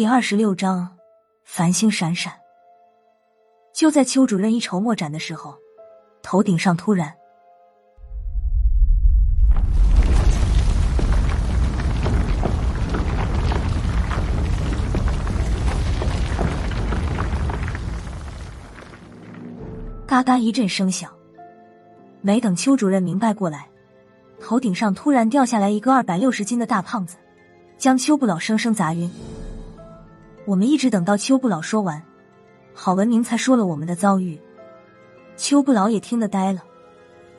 第二十六章，繁星闪闪。就在邱主任一筹莫展的时候，头顶上突然嘎嘎一阵声响。没等邱主任明白过来，头顶上突然掉下来一个二百六十斤的大胖子，将邱不老生生砸晕。我们一直等到邱不老说完，郝文明才说了我们的遭遇。邱不老也听得呆了，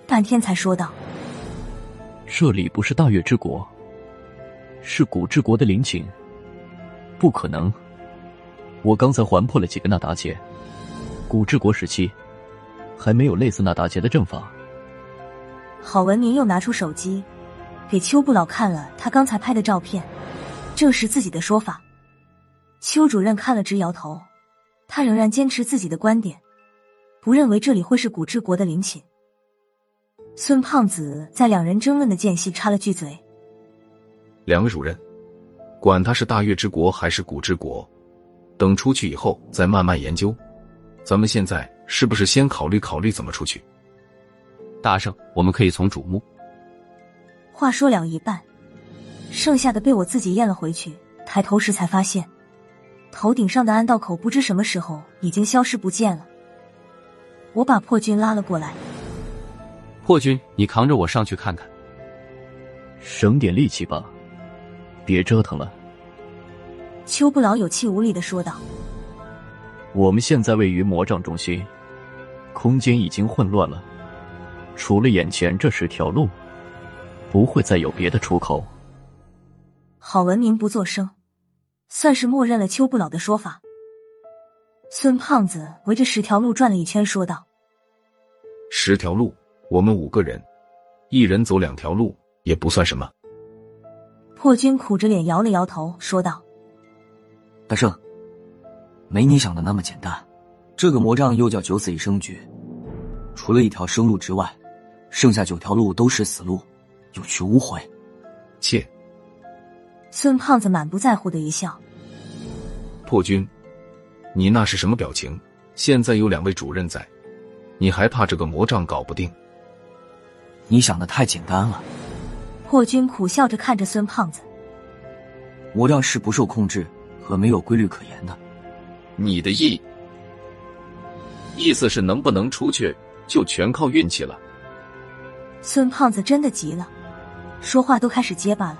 半天才说道：“这里不是大月之国，是古之国的陵寝，不可能。我刚才环破了几个那达杰，古之国时期还没有类似那达杰的阵法。”郝文明又拿出手机，给邱不老看了他刚才拍的照片，证实自己的说法。邱主任看了直摇头，他仍然坚持自己的观点，不认为这里会是古之国的陵寝。孙胖子在两人争论的间隙插了句嘴：“两位主任，管他是大月之国还是古之国，等出去以后再慢慢研究。咱们现在是不是先考虑考虑怎么出去？”大圣，我们可以从主墓。话说了一半，剩下的被我自己咽了回去。抬头时才发现，头顶上的暗道口不知什么时候已经消失不见了。我把破军拉了过来。破军，你扛着我上去看看。省点力气吧，别折腾了。秋不老有气无力的说道：“我们现在位于魔杖中心，空间已经混乱了。”除了眼前这十条路，不会再有别的出口。郝文明不作声，算是默认了邱不老的说法。孙胖子围着十条路转了一圈，说道：“十条路，我们五个人，一人走两条路，也不算什么。”破军苦着脸摇了摇头，说道：“大圣，没你想的那么简单。这个魔杖又叫九死一生诀，除了一条生路之外。”剩下九条路都是死路，有去无回。切！孙胖子满不在乎的一笑。破军，你那是什么表情？现在有两位主任在，你还怕这个魔杖搞不定？你想的太简单了。破军苦笑着看着孙胖子。魔杖是不受控制和没有规律可言的。你的意意思是能不能出去就全靠运气了？孙胖子真的急了，说话都开始结巴了。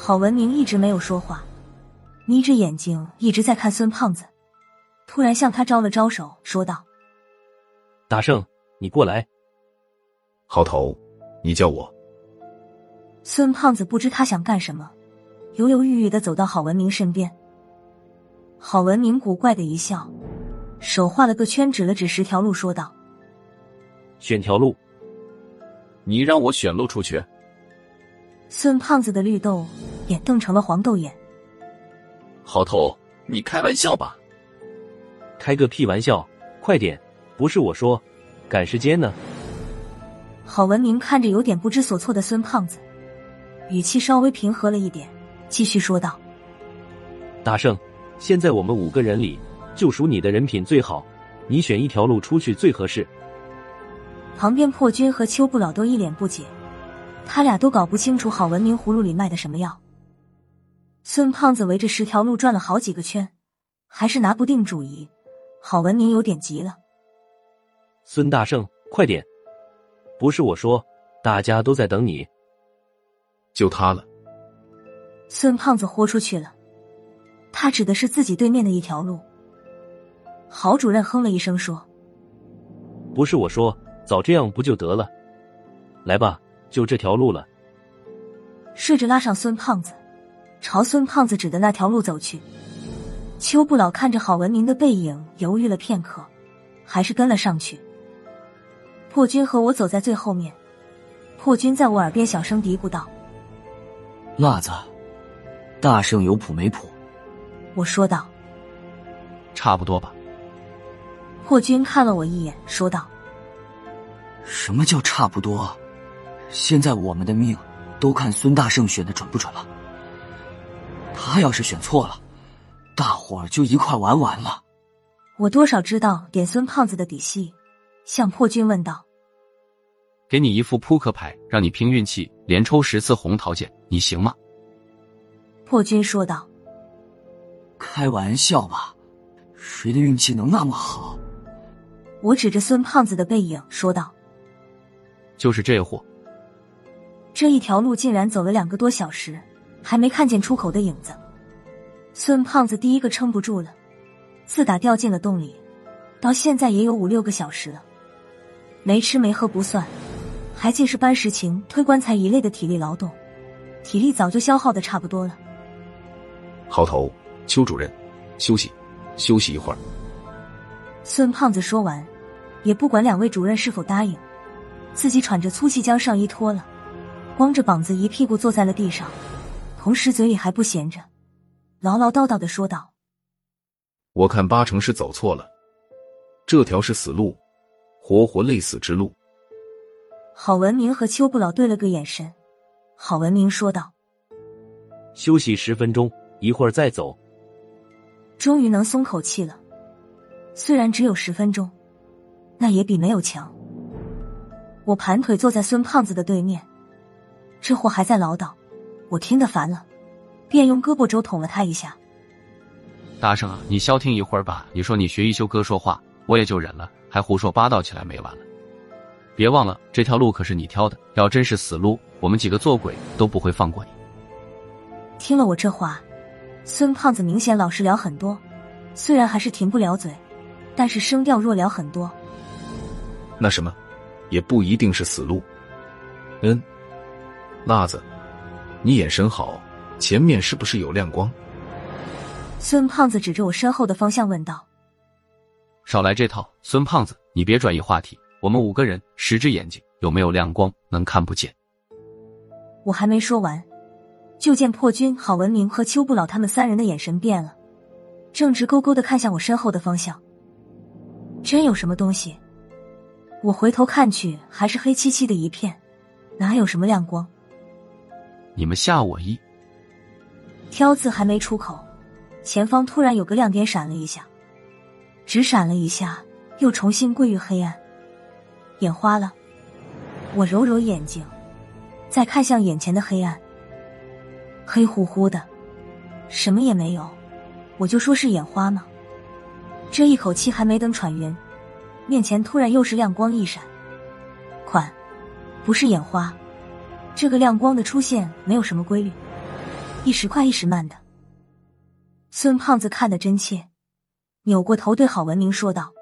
郝文明一直没有说话，眯着眼睛一直在看孙胖子，突然向他招了招手，说道：“大圣，你过来。”郝头，你叫我。孙胖子不知他想干什么，犹犹豫豫的走到郝文明身边。郝文明古怪的一笑，手画了个圈，指了指十条路，说道：“选条路。”你让我选路出去？孙胖子的绿豆眼瞪成了黄豆眼。好头，你开玩笑吧？开个屁玩笑！快点，不是我说，赶时间呢。郝文明看着有点不知所措的孙胖子，语气稍微平和了一点，继续说道：“大圣，现在我们五个人里，就属你的人品最好，你选一条路出去最合适。”旁边破军和秋不老都一脸不解，他俩都搞不清楚郝文明葫芦里卖的什么药。孙胖子围着十条路转了好几个圈，还是拿不定主意。郝文明有点急了：“孙大圣，快点！不是我说，大家都在等你。”就他了。孙胖子豁出去了，他指的是自己对面的一条路。郝主任哼了一声说：“不是我说。”早这样不就得了？来吧，就这条路了。说着拉上孙胖子，朝孙胖子指的那条路走去。邱不老看着郝文明的背影，犹豫了片刻，还是跟了上去。破军和我走在最后面。破军在我耳边小声嘀咕道：“辣子，大圣有谱没谱？”我说道：“差不多吧。”破军看了我一眼，说道。什么叫差不多？现在我们的命都看孙大圣选的准不准了。他要是选错了，大伙儿就一块玩完了。我多少知道点孙胖子的底细，向破军问道：“给你一副扑克牌，让你拼运气，连抽十次红桃剑，你行吗？”破军说道：“开玩笑吧，谁的运气能那么好？”我指着孙胖子的背影说道：“就是这货。”这一条路竟然走了两个多小时，还没看见出口的影子。孙胖子第一个撑不住了，自打掉进了洞里，到现在也有五六个小时了。没吃没喝不算，还尽是搬石琴、推棺材一类的体力劳动，体力早就消耗的差不多了。好头，邱主任，休息，休息一会儿。孙胖子说完，也不管两位主任是否答应，自己喘着粗气将上衣脱了。光着膀子一屁股坐在了地上，同时嘴里还不闲着，唠唠叨叨的说道：“我看八成是走错了，这条是死路，活活累死之路。”郝文明和邱不老对了个眼神，郝文明说道：“休息十分钟，一会儿再走。”终于能松口气了，虽然只有十分钟，那也比没有强。我盘腿坐在孙胖子的对面。这货还在唠叨，我听得烦了，便用胳膊肘捅了他一下。大圣啊，你消停一会儿吧！你说你学一休哥说话，我也就忍了，还胡说八道起来没完了。别忘了，这条路可是你挑的，要真是死路，我们几个做鬼都不会放过你。听了我这话，孙胖子明显老实了很多，虽然还是停不了嘴，但是声调弱了很多。那什么，也不一定是死路。嗯。辣子，你眼神好，前面是不是有亮光？孙胖子指着我身后的方向问道：“少来这套，孙胖子，你别转移话题。我们五个人，十只眼睛，有没有亮光？能看不见？”我还没说完，就见破军、郝文明和邱不老他们三人的眼神变了，正直勾勾的看向我身后的方向。真有什么东西？我回头看去，还是黑漆漆的一片，哪有什么亮光？你们吓我一挑字还没出口，前方突然有个亮点闪了一下，只闪了一下，又重新归于黑暗，眼花了。我揉揉眼睛，再看向眼前的黑暗，黑乎乎的，什么也没有。我就说是眼花吗？这一口气还没等喘匀，面前突然又是亮光一闪，款，不是眼花。这个亮光的出现没有什么规律，一时快一时慢的。孙胖子看得真切，扭过头对郝文明说道：“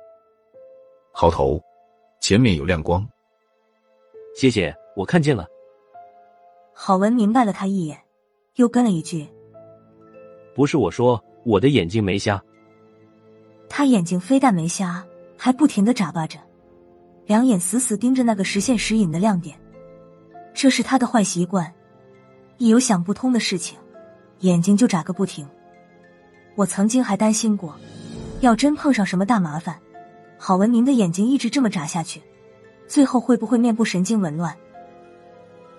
郝头，前面有亮光。”谢谢，我看见了。郝文明白了他一眼，又跟了一句：“不是我说，我的眼睛没瞎。”他眼睛非但没瞎，还不停的眨巴着，两眼死死盯着那个时现时隐的亮点。这是他的坏习惯，一有想不通的事情，眼睛就眨个不停。我曾经还担心过，要真碰上什么大麻烦，郝文明的眼睛一直这么眨下去，最后会不会面部神经紊乱？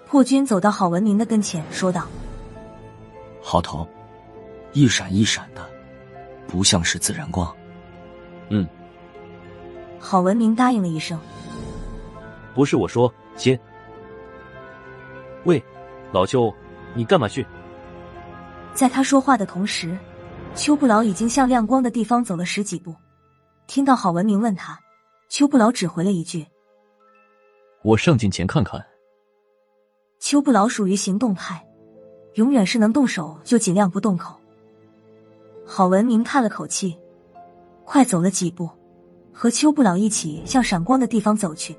破军走到郝文明的跟前，说道：“郝头，一闪一闪的，不像是自然光。”嗯。郝文明答应了一声：“不是我说，先。”喂，老邱，你干嘛去？在他说话的同时，邱不老已经向亮光的地方走了十几步。听到郝文明问他，邱不老只回了一句：“我上近前看看。”邱不老属于行动派，永远是能动手就尽量不动口。郝文明叹了口气，快走了几步，和邱不老一起向闪光的地方走去。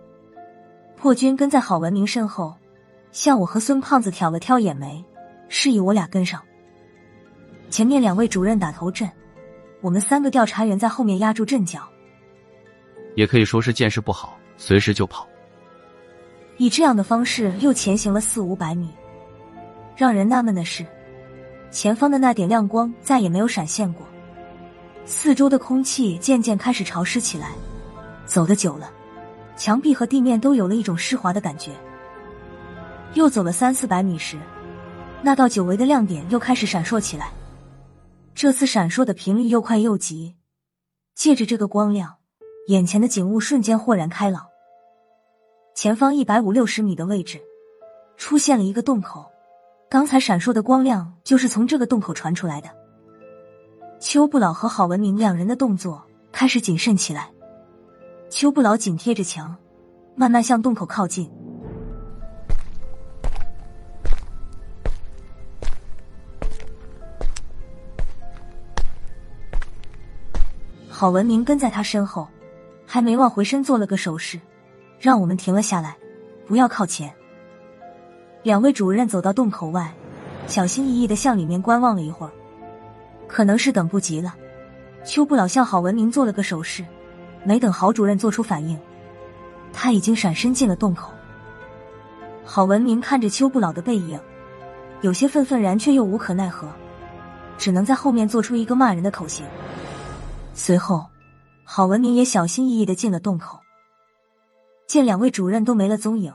破军跟在郝文明身后。向我和孙胖子挑了挑眼眉，示意我俩跟上。前面两位主任打头阵，我们三个调查员在后面压住阵脚。也可以说是见势不好，随时就跑。以这样的方式又前行了四五百米。让人纳闷的是，前方的那点亮光再也没有闪现过。四周的空气渐渐开始潮湿起来，走得久了，墙壁和地面都有了一种湿滑的感觉。又走了三四百米时，那道久违的亮点又开始闪烁起来。这次闪烁的频率又快又急，借着这个光亮，眼前的景物瞬间豁然开朗。前方一百五六十米的位置出现了一个洞口，刚才闪烁的光亮就是从这个洞口传出来的。邱不老和郝文明两人的动作开始谨慎起来，邱不老紧贴着墙，慢慢向洞口靠近。郝文明跟在他身后，还没忘回身做了个手势，让我们停了下来，不要靠前。两位主任走到洞口外，小心翼翼的向里面观望了一会儿，可能是等不及了。邱不老向郝文明做了个手势，没等郝主任做出反应，他已经闪身进了洞口。郝文明看着邱不老的背影，有些愤愤然，却又无可奈何，只能在后面做出一个骂人的口型。随后，郝文明也小心翼翼的进了洞口。见两位主任都没了踪影，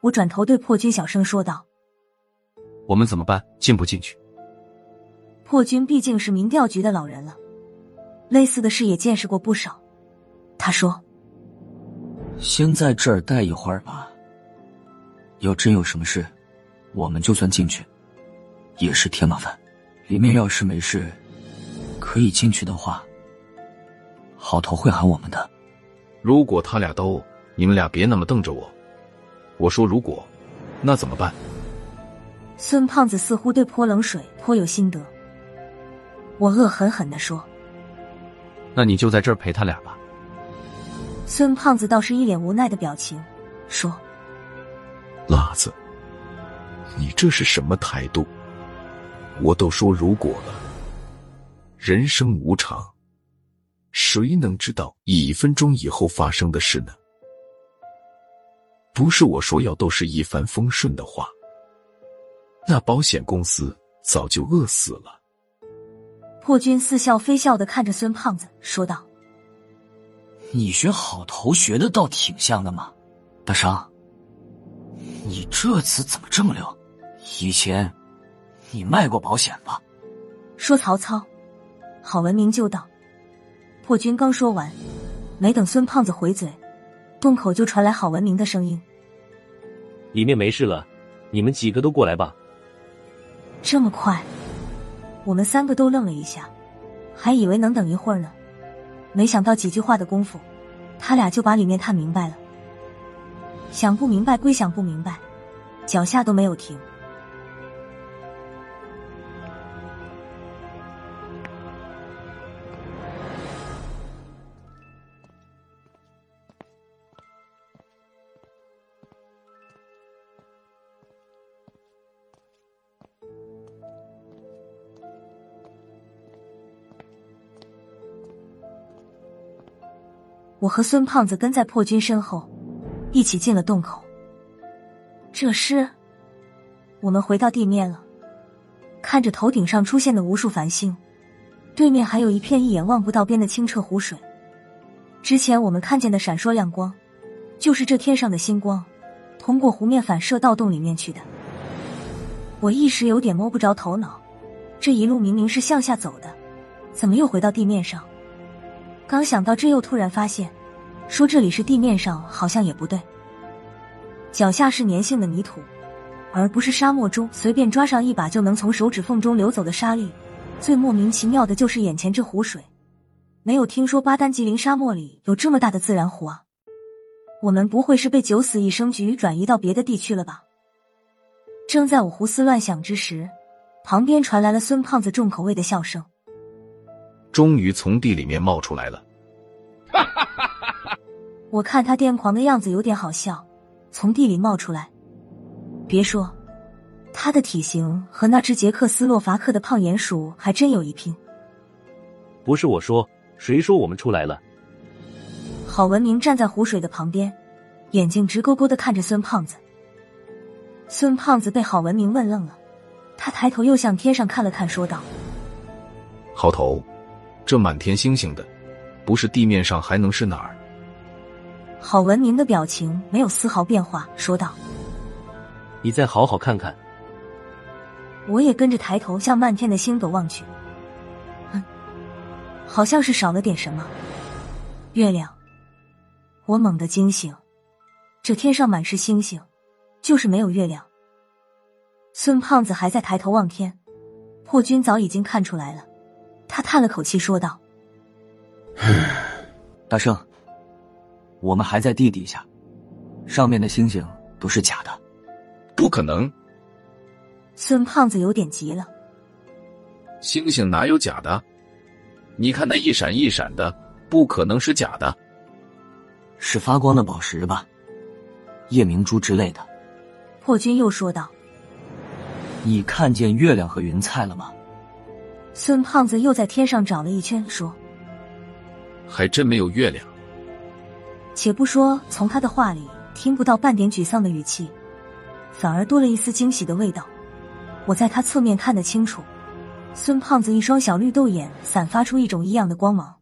我转头对破军小声说道：“我们怎么办？进不进去？”破军毕竟是民调局的老人了，类似的事也见识过不少。他说：“先在这儿待一会儿吧。要真有什么事，我们就算进去，也是添麻烦。里面要是没事，可以进去的话。”好头会喊我们的。如果他俩都，你们俩别那么瞪着我。我说如果，那怎么办？孙胖子似乎对泼冷水颇有心得。我恶狠狠的说：“那你就在这儿陪他俩吧。”孙胖子倒是一脸无奈的表情，说：“辣子，你这是什么态度？我都说如果了，人生无常。”谁能知道一分钟以后发生的事呢？不是我说要都是一帆风顺的话，那保险公司早就饿死了。破军似笑非笑的看着孙胖子，说道：“你学好头学的倒挺像的嘛，大商，你这次怎么这么溜？以前你卖过保险吧？”说曹操，郝文明就道。破军刚说完，没等孙胖子回嘴，洞口就传来郝文明的声音：“里面没事了，你们几个都过来吧。”这么快，我们三个都愣了一下，还以为能等一会儿呢，没想到几句话的功夫，他俩就把里面探明白了。想不明白归想不明白，脚下都没有停。我和孙胖子跟在破军身后，一起进了洞口。这时，我们回到地面了，看着头顶上出现的无数繁星，对面还有一片一眼望不到边的清澈湖水。之前我们看见的闪烁亮光，就是这天上的星光，通过湖面反射到洞里面去的。我一时有点摸不着头脑，这一路明明是向下走的，怎么又回到地面上？刚想到这，又突然发现，说这里是地面上，好像也不对。脚下是粘性的泥土，而不是沙漠中随便抓上一把就能从手指缝中流走的沙粒。最莫名其妙的就是眼前这湖水，没有听说巴丹吉林沙漠里有这么大的自然湖啊！我们不会是被九死一生局转移到别的地区了吧？正在我胡思乱想之时，旁边传来了孙胖子重口味的笑声。终于从地里面冒出来了，我看他癫狂的样子有点好笑，从地里冒出来。别说，他的体型和那只捷克斯洛伐克的胖鼹鼠还真有一拼。不是我说，谁说我们出来了？郝文明站在湖水的旁边，眼睛直勾勾的看着孙胖子。孙胖子被郝文明问愣了，他抬头又向天上看了看，说道：“郝头。”这满天星星的，不是地面上还能是哪儿？郝文明的表情没有丝毫变化，说道：“你再好好看看。”我也跟着抬头向漫天的星斗望去，好像是少了点什么。月亮，我猛地惊醒，这天上满是星星，就是没有月亮。孙胖子还在抬头望天，破军早已经看出来了，他叹了口气说道：“ 大圣，我们还在地底下，上面的星星都是假的。”不可能！孙胖子有点急了。星星哪有假的？你看那一闪一闪的，不可能是假的。是发光的宝石吧？夜明珠之类的。破军又说道：“你看见月亮和云彩了吗？”孙胖子又在天上找了一圈，说：“还真没有月亮。”且不说从他的话里听不到半点沮丧的语气。反而多了一丝惊喜的味道。我在他侧面看得清楚，孙胖子一双小绿豆眼散发出一种异样的光芒。